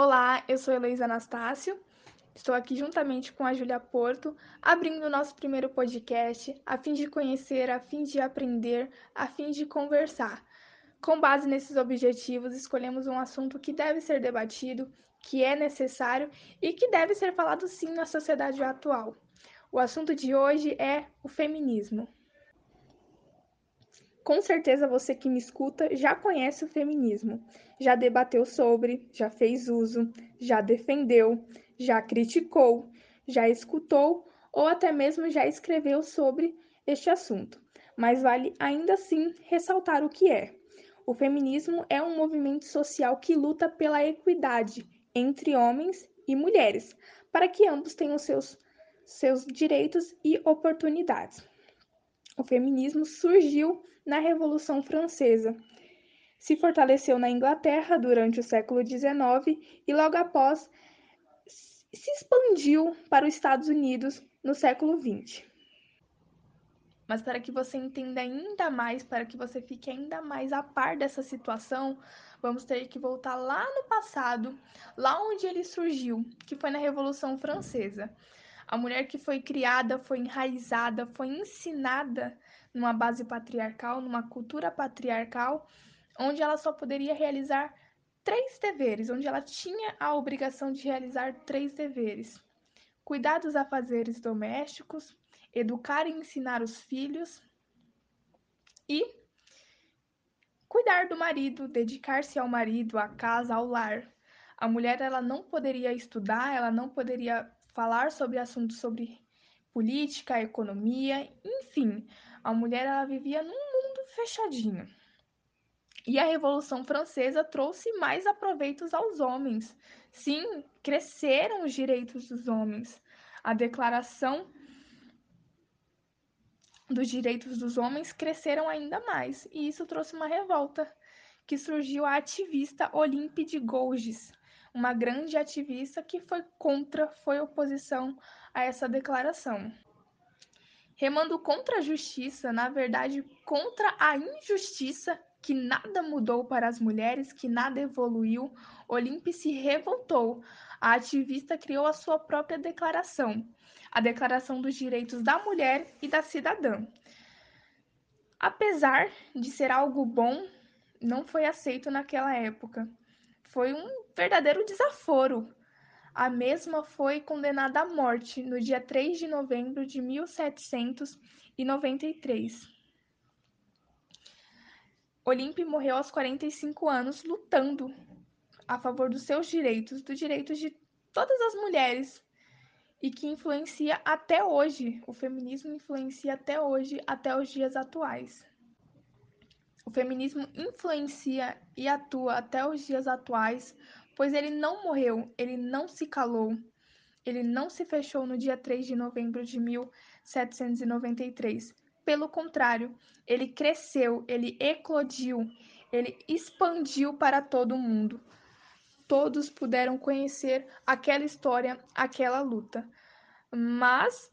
Olá, eu sou Heloísa Anastácio. Estou aqui juntamente com a Júlia Porto, abrindo o nosso primeiro podcast, a fim de conhecer, a fim de aprender, a fim de conversar. Com base nesses objetivos, escolhemos um assunto que deve ser debatido, que é necessário e que deve ser falado sim na sociedade atual. O assunto de hoje é o feminismo. Com certeza você que me escuta já conhece o feminismo, já debateu sobre, já fez uso, já defendeu, já criticou, já escutou ou até mesmo já escreveu sobre este assunto. Mas vale ainda assim ressaltar o que é. O feminismo é um movimento social que luta pela equidade entre homens e mulheres, para que ambos tenham seus, seus direitos e oportunidades. O feminismo surgiu na Revolução Francesa. Se fortaleceu na Inglaterra durante o século XIX e logo após se expandiu para os Estados Unidos no século XX. Mas para que você entenda ainda mais, para que você fique ainda mais a par dessa situação, vamos ter que voltar lá no passado, lá onde ele surgiu, que foi na Revolução Francesa. A mulher que foi criada, foi enraizada, foi ensinada numa base patriarcal, numa cultura patriarcal, onde ela só poderia realizar três deveres, onde ela tinha a obrigação de realizar três deveres: cuidar dos afazeres domésticos, educar e ensinar os filhos e cuidar do marido, dedicar-se ao marido, à casa, ao lar. A mulher ela não poderia estudar, ela não poderia falar sobre assuntos sobre política, economia, enfim, a mulher ela vivia num mundo fechadinho. E a Revolução Francesa trouxe mais aproveitos aos homens. Sim, cresceram os direitos dos homens. A Declaração dos Direitos dos Homens cresceram ainda mais, e isso trouxe uma revolta, que surgiu a ativista Olympe de Gouges, uma grande ativista que foi contra, foi oposição a essa declaração remando contra a justiça, na verdade, contra a injustiça, que nada mudou para as mulheres, que nada evoluiu, Olympe se revoltou. A ativista criou a sua própria declaração, a Declaração dos Direitos da Mulher e da Cidadã. Apesar de ser algo bom, não foi aceito naquela época. Foi um verdadeiro desaforo a mesma foi condenada à morte no dia 3 de novembro de 1793. Olímpia morreu aos 45 anos lutando a favor dos seus direitos, dos direitos de todas as mulheres e que influencia até hoje, o feminismo influencia até hoje, até os dias atuais. O feminismo influencia e atua até os dias atuais pois ele não morreu, ele não se calou, ele não se fechou no dia 3 de novembro de 1793. Pelo contrário, ele cresceu, ele eclodiu, ele expandiu para todo mundo. Todos puderam conhecer aquela história, aquela luta. Mas,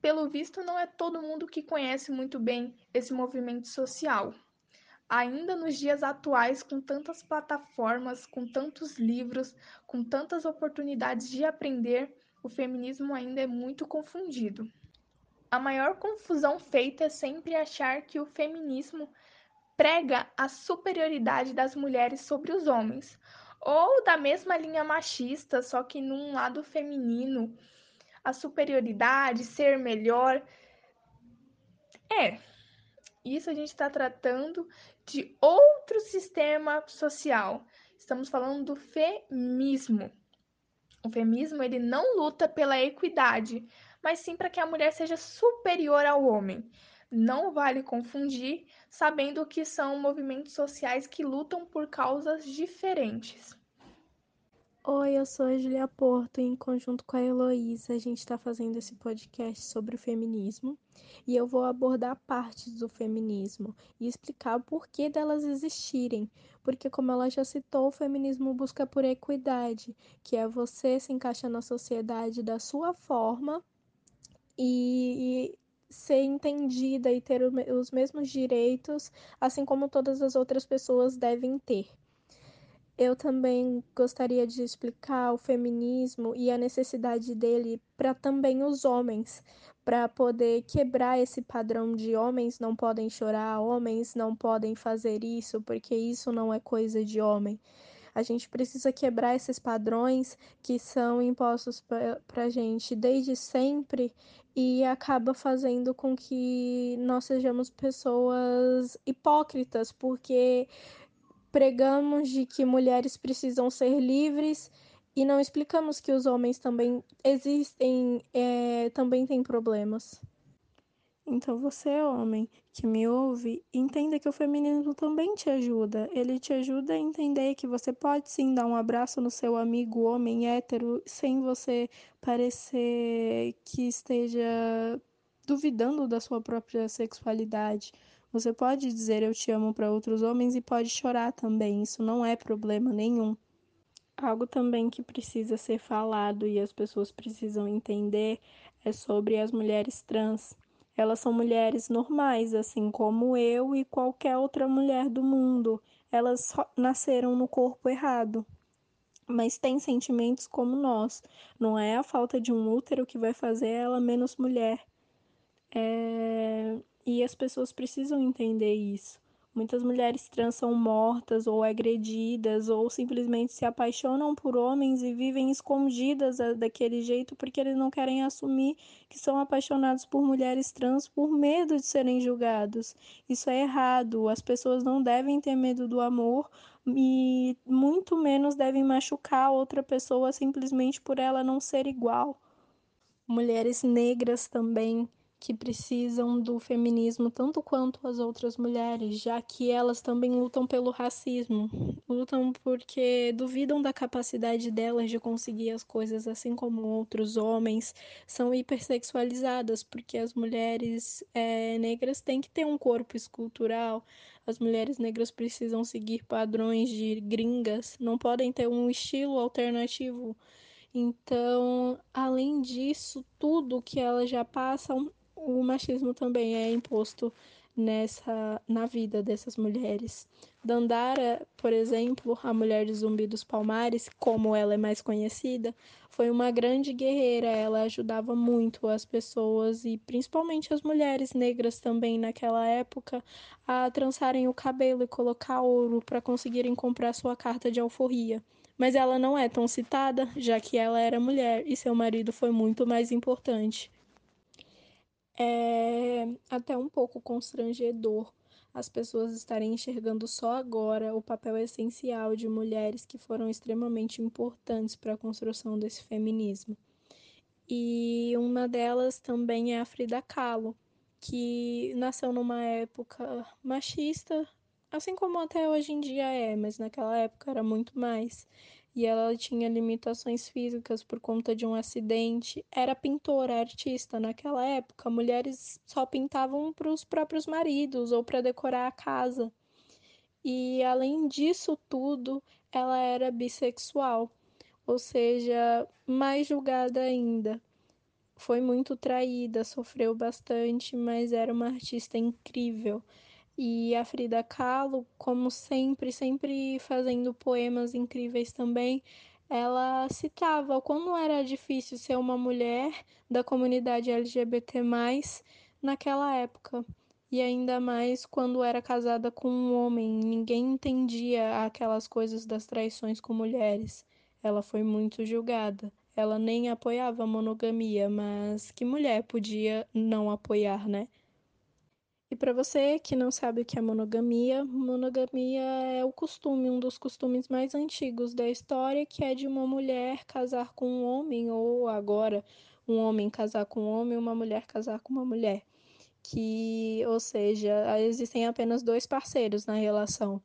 pelo visto, não é todo mundo que conhece muito bem esse movimento social ainda nos dias atuais, com tantas plataformas, com tantos livros, com tantas oportunidades de aprender, o feminismo ainda é muito confundido. A maior confusão feita é sempre achar que o feminismo prega a superioridade das mulheres sobre os homens, ou da mesma linha machista, só que num lado feminino, a superioridade, ser melhor. É, isso a gente está tratando de outro sistema social. Estamos falando do feminismo. O feminismo ele não luta pela equidade, mas sim para que a mulher seja superior ao homem. Não vale confundir, sabendo que são movimentos sociais que lutam por causas diferentes. Oi, eu sou a Julia Porto e em conjunto com a Heloísa a gente está fazendo esse podcast sobre o feminismo e eu vou abordar partes do feminismo e explicar o porquê delas existirem, porque como ela já citou, o feminismo busca por equidade, que é você se encaixar na sociedade da sua forma e, ser entendida e ter os mesmos direitos, assim como todas as outras pessoas devem ter. Eu também gostaria de explicar o feminismo e a necessidade dele para também os homens, para poder quebrar esse padrão de homens não podem chorar, homens não podem fazer isso, porque isso não é coisa de homem. A gente precisa quebrar esses padrões que são impostos para a gente desde sempre e acaba fazendo com que nós sejamos pessoas hipócritas, porque pregamos de que mulheres precisam ser livres e não explicamos que os homens também existem, é, também têm problemas. Então você, homem, que me ouve, entenda que o feminismo também te ajuda. Ele te ajuda a entender que você pode sim dar um abraço no seu amigo homem hétero sem você parecer que esteja duvidando da sua própria sexualidade. Você pode dizer eu te amo para outros homens e pode chorar também, isso não é problema nenhum. Algo também que precisa ser falado e as pessoas precisam entender é sobre as mulheres trans. Elas são mulheres normais, assim como eu e qualquer outra mulher do mundo. Elas nasceram no corpo errado, mas têm sentimentos como nós. Não é a falta de um útero que vai fazer ela menos mulher. É... E as pessoas precisam entender isso. Muitas mulheres trans são mortas ou agredidas ou simplesmente se apaixonam por homens e vivem escondidas daquele jeito porque eles não querem assumir que são apaixonados por mulheres trans por medo de serem julgados. Isso é errado. As pessoas não devem ter medo do amor e muito menos devem machucar outra pessoa simplesmente por ela não ser igual. Mulheres negras também que precisam do feminismo tanto quanto as outras mulheres, já que elas também lutam pelo racismo. Lutam porque duvidam da capacidade delas de conseguir as coisas, assim como outros homens. São hipersexualizadas, porque as mulheres é, negras têm que ter um corpo escultural. As mulheres negras precisam seguir padrões de gringas, não podem ter um estilo alternativo. Então, além disso, tudo que elas já passam o machismo também é imposto nessa na vida dessas mulheres. Dandara, por exemplo, a mulher de Zumbi dos Palmares, como ela é mais conhecida, foi uma grande guerreira. Ela ajudava muito as pessoas e principalmente as mulheres negras também naquela época a trançarem o cabelo e colocar ouro para conseguirem comprar sua carta de alforria. Mas ela não é tão citada, já que ela era mulher e seu marido foi muito mais importante é até um pouco constrangedor as pessoas estarem enxergando só agora o papel essencial de mulheres que foram extremamente importantes para a construção desse feminismo. E uma delas também é a Frida Kahlo, que nasceu numa época machista, assim como até hoje em dia é, mas naquela época era muito mais e ela tinha limitações físicas por conta de um acidente. Era pintora, artista. Naquela época, mulheres só pintavam para os próprios maridos ou para decorar a casa. E além disso tudo, ela era bissexual, ou seja, mais julgada ainda. Foi muito traída, sofreu bastante, mas era uma artista incrível. E a Frida Kahlo, como sempre, sempre fazendo poemas incríveis também, ela citava o quando era difícil ser uma mulher da comunidade LGBT+, naquela época. E ainda mais quando era casada com um homem, ninguém entendia aquelas coisas das traições com mulheres. Ela foi muito julgada. Ela nem apoiava a monogamia, mas que mulher podia não apoiar, né? E para você que não sabe o que é monogamia, monogamia é o costume, um dos costumes mais antigos da história, que é de uma mulher casar com um homem, ou agora um homem casar com um homem, uma mulher casar com uma mulher. Que, ou seja, existem apenas dois parceiros na relação.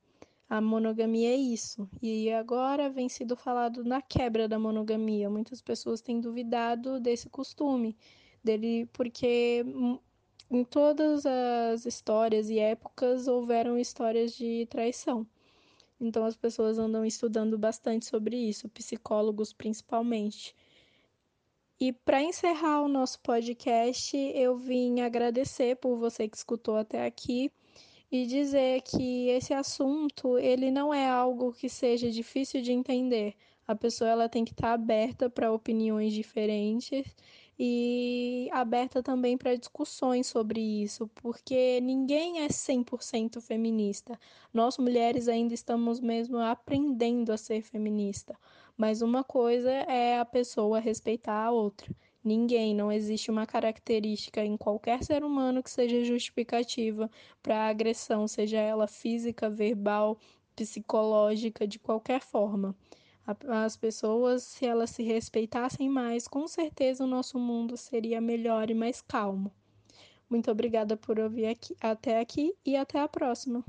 A monogamia é isso. E agora vem sido falado na quebra da monogamia. Muitas pessoas têm duvidado desse costume, dele porque em todas as histórias e épocas houveram histórias de traição. Então as pessoas andam estudando bastante sobre isso, psicólogos principalmente. E para encerrar o nosso podcast, eu vim agradecer por você que escutou até aqui e dizer que esse assunto ele não é algo que seja difícil de entender. A pessoa ela tem que estar aberta para opiniões diferentes e aberta também para discussões sobre isso, porque ninguém é 100% feminista. Nós mulheres ainda estamos mesmo aprendendo a ser feminista. Mas uma coisa é a pessoa respeitar a outra. Ninguém, não existe uma característica em qualquer ser humano que seja justificativa para agressão, seja ela física, verbal, psicológica, de qualquer forma. As pessoas, se elas se respeitassem mais, com certeza o nosso mundo seria melhor e mais calmo. Muito obrigada por ouvir aqui, até aqui e até a próxima.